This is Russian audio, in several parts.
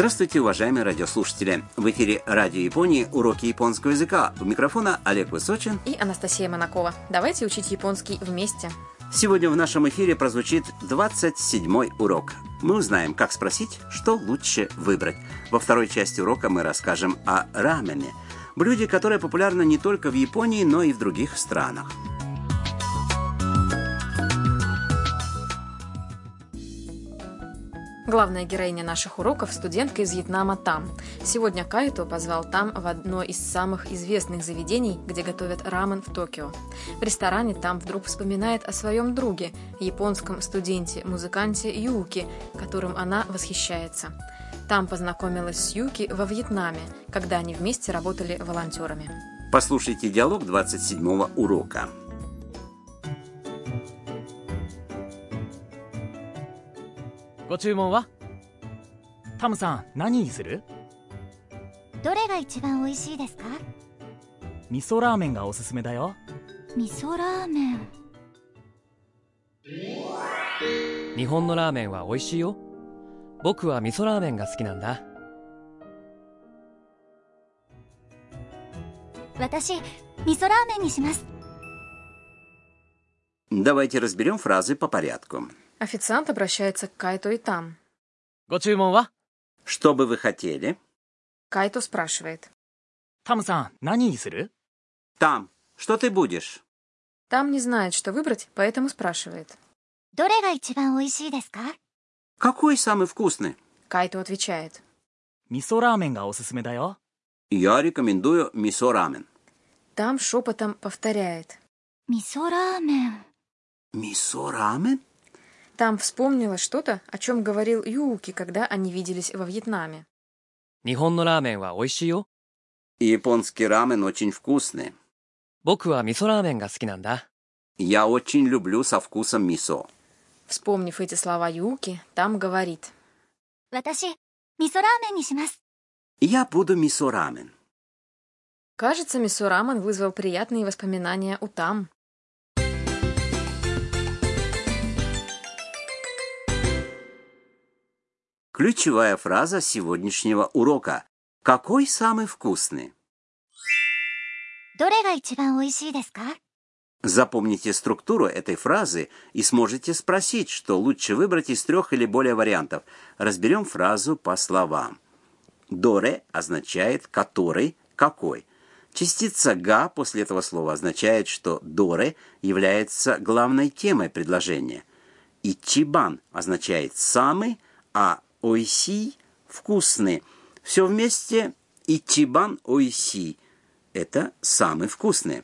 Здравствуйте, уважаемые радиослушатели! В эфире Радио Японии уроки японского языка. У микрофона Олег Высочин и Анастасия Монакова. Давайте учить японский вместе. Сегодня в нашем эфире прозвучит 27-й урок. Мы узнаем, как спросить, что лучше выбрать. Во второй части урока мы расскажем о рамене, блюде, которое популярно не только в Японии, но и в других странах. Главная героиня наших уроков – студентка из Вьетнама Там. Сегодня Кайто позвал Там в одно из самых известных заведений, где готовят рамен в Токио. В ресторане Там вдруг вспоминает о своем друге, японском студенте-музыканте Юки, которым она восхищается. Там познакомилась с Юки во Вьетнаме, когда они вместе работали волонтерами. Послушайте диалог 27 урока. ご注文はタムさん何にするどれが一番美味しいですか味噌ラーメンがおすすめだよ味噌ラーメン日本のラーメンは美味しいよ僕は味噌ラーメンが好きなんだ私味噌ラーメンにします Давайте разберем фразы по порядку. Официант обращается к Кайто и там. «Гочуймон «Что бы вы хотели?» Кайто спрашивает. «Там-сан, нани «Там, что ты будешь?» Там не знает, что выбрать, поэтому спрашивает. Доре га «Какой самый вкусный?» Кайто отвечает. «Мисо рамен га осусуме да «Я рекомендую мисо рамен». Там шепотом повторяет. «Мисо рамен». «Мисо рамен?» Там вспомнила что-то, о чем говорил Юуки, когда они виделись во Вьетнаме. «Нихонно рамен ва «Японский рамен очень вкусный». «Я очень люблю со вкусом мисо». Вспомнив эти слова Юуки, там говорит. «Я буду мисо рамен». Кажется, мисо рамен вызвал приятные воспоминания у там. Ключевая фраза сегодняшнего урока. Какой самый вкусный? Запомните структуру этой фразы и сможете спросить, что лучше выбрать из трех или более вариантов. Разберем фразу по словам. «Доре» означает «который», «какой». Частица «га» после этого слова означает, что «доре» является главной темой предложения. И чибан означает «самый», а «ойси» – «вкусный». Все вместе «ичибан ойси» – это «самый вкусный».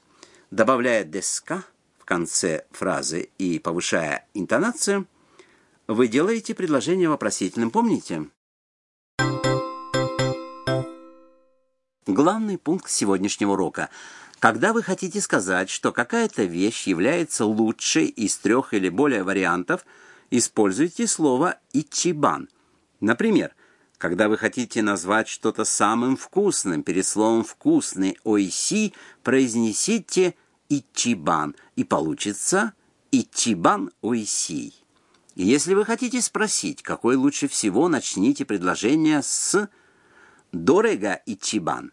Добавляя «деска» в конце фразы и повышая интонацию, вы делаете предложение вопросительным, помните? Главный пункт сегодняшнего урока. Когда вы хотите сказать, что какая-то вещь является лучшей из трех или более вариантов, используйте слово «ичибан». Например, когда вы хотите назвать что-то самым вкусным, перед словом «вкусный» «ойси» произнесите «ичибан» и получится «ичибан ойси». Если вы хотите спросить, какой лучше всего, начните предложение с «дорега ичибан».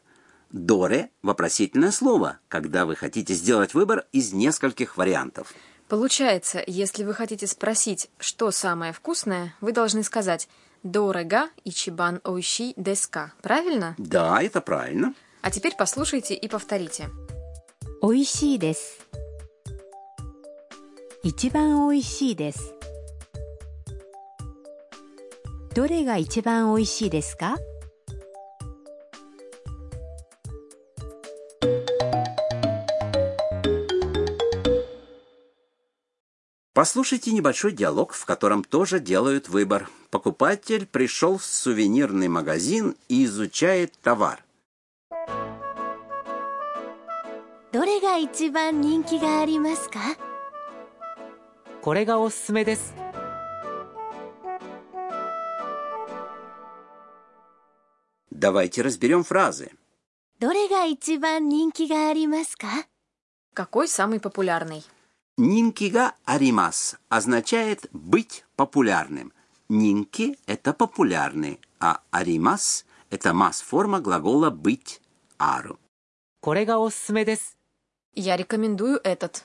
«Доре» – вопросительное слово, когда вы хотите сделать выбор из нескольких вариантов. Получается, если вы хотите спросить, что самое вкусное, вы должны сказать Дорога и чибан Оищи Деска, правильно? Да, это правильно. А теперь послушайте и повторите. Оищи дес. Ичибан оищи дес. Доре га ичибан оищи деска? Послушайте небольшой диалог, в котором тоже делают выбор. Покупатель пришел в сувенирный магазин и изучает товар. どれが一番人気がありますかこれがおすすめです Давайте разберем фразы. どれが一番人気がありますか Какой самый популярный? Нинкига аримас означает быть популярным. Нинки – это популярный, а аримас – это масс-форма глагола «быть» – ару. Я рекомендую этот.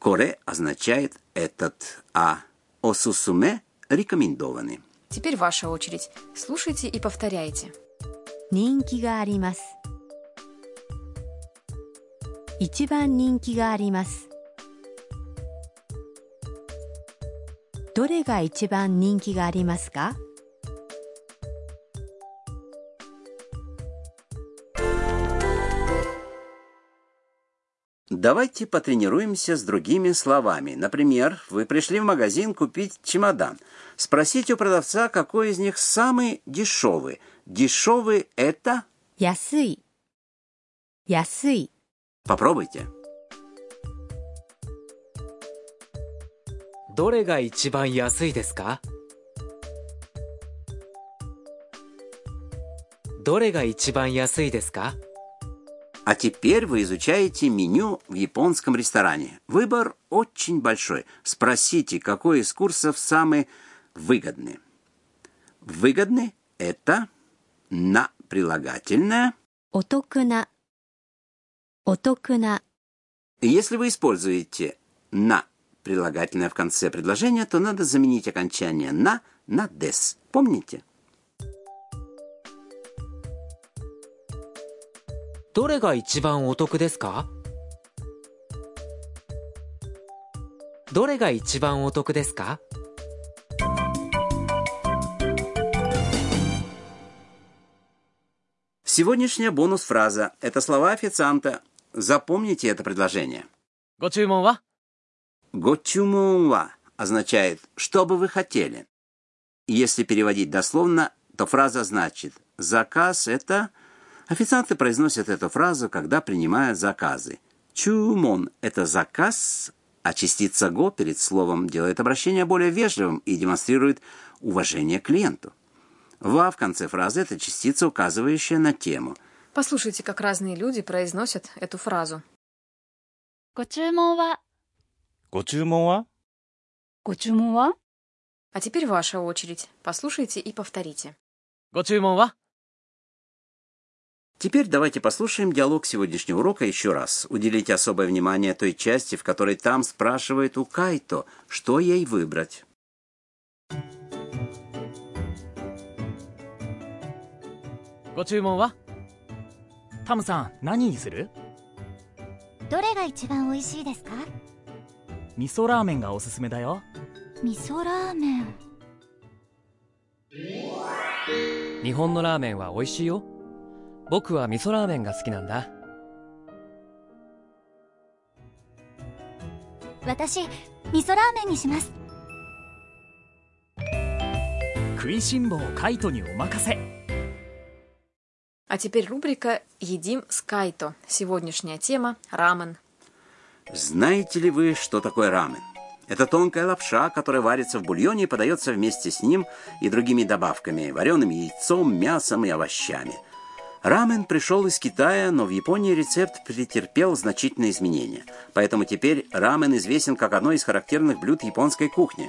Коре означает «этот», а осусуме – рекомендованный. Теперь ваша очередь. Слушайте и повторяйте. Нинки га аримас. Ичибан нинки га аримас. どれが一番人気がありますか Давайте потренируемся с другими словами. Например, вы пришли в магазин купить чемодан. Спросите у продавца, какой из них самый дешевый. Дешевый – это... 安い安い Попробуйте. どれが一番安いですかどれが一番安いですか А теперь вы изучаете меню в японском ресторане. Выбор очень большой. Спросите, какой из курсов самый выгодный. Выгодный – это на прилагательное. お得なお得な И Если вы используете на прилагательное в конце предложения, то надо заменить окончание на на des. Помните? どれが一番お得ですかどれが一番お得ですか Сегодняшняя бонус-фраза – это слова официанта. Запомните это предложение. ご注文は Гочумунва означает «что бы вы хотели». Если переводить дословно, то фраза значит «заказ» — это... Официанты произносят эту фразу, когда принимают заказы. Чумон — это заказ, а частица «го» перед словом делает обращение более вежливым и демонстрирует уважение к клиенту. «Ва» в конце фразы — это частица, указывающая на тему. Послушайте, как разные люди произносят эту фразу. ご注文は ご注文はご注文は А теперь ваша очередь. Послушайте и повторите. ご注文は Теперь давайте послушаем диалог сегодняшнего урока еще раз. Уделите особое внимание той части, в которой там спрашивает у Кайто, что ей выбрать. ご注文はタムさん何にするどれが一番美味しいですか 味噌ラーメンがおすすめだよ味噌ラーメン日本のラーメンは美味しいよ僕は味噌ラーメンが好きなんだ私味噌ラーメンにします 食いしん坊カイトにお任せ А теперь рубрика «Едим с Кайто». Сегодняшняя тема – рамен. Знаете ли вы, что такое рамен? Это тонкая лапша, которая варится в бульоне и подается вместе с ним и другими добавками – вареным яйцом, мясом и овощами. Рамен пришел из Китая, но в Японии рецепт претерпел значительные изменения. Поэтому теперь рамен известен как одно из характерных блюд японской кухни.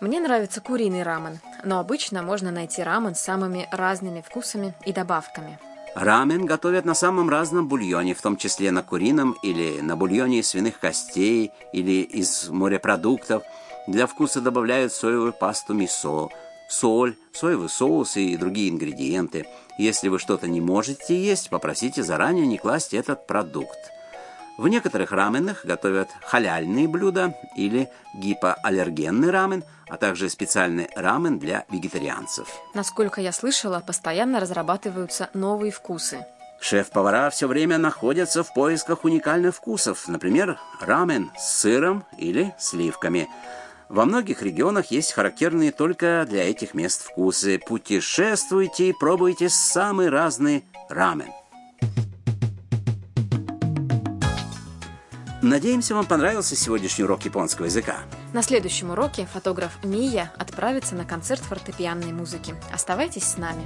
Мне нравится куриный рамен, но обычно можно найти рамен с самыми разными вкусами и добавками. Рамен готовят на самом разном бульоне, в том числе на курином или на бульоне из свиных костей или из морепродуктов. Для вкуса добавляют соевую пасту мисо, соль, соевый соус и другие ингредиенты. Если вы что-то не можете есть, попросите заранее не класть этот продукт. В некоторых раменах готовят халяльные блюда или гипоаллергенный рамен, а также специальный рамен для вегетарианцев. Насколько я слышала, постоянно разрабатываются новые вкусы. Шеф-повара все время находятся в поисках уникальных вкусов, например, рамен с сыром или сливками. Во многих регионах есть характерные только для этих мест вкусы. Путешествуйте и пробуйте самый разный рамен. Надеемся, вам понравился сегодняшний урок японского языка. На следующем уроке фотограф Мия отправится на концерт фортепианной музыки. Оставайтесь с нами.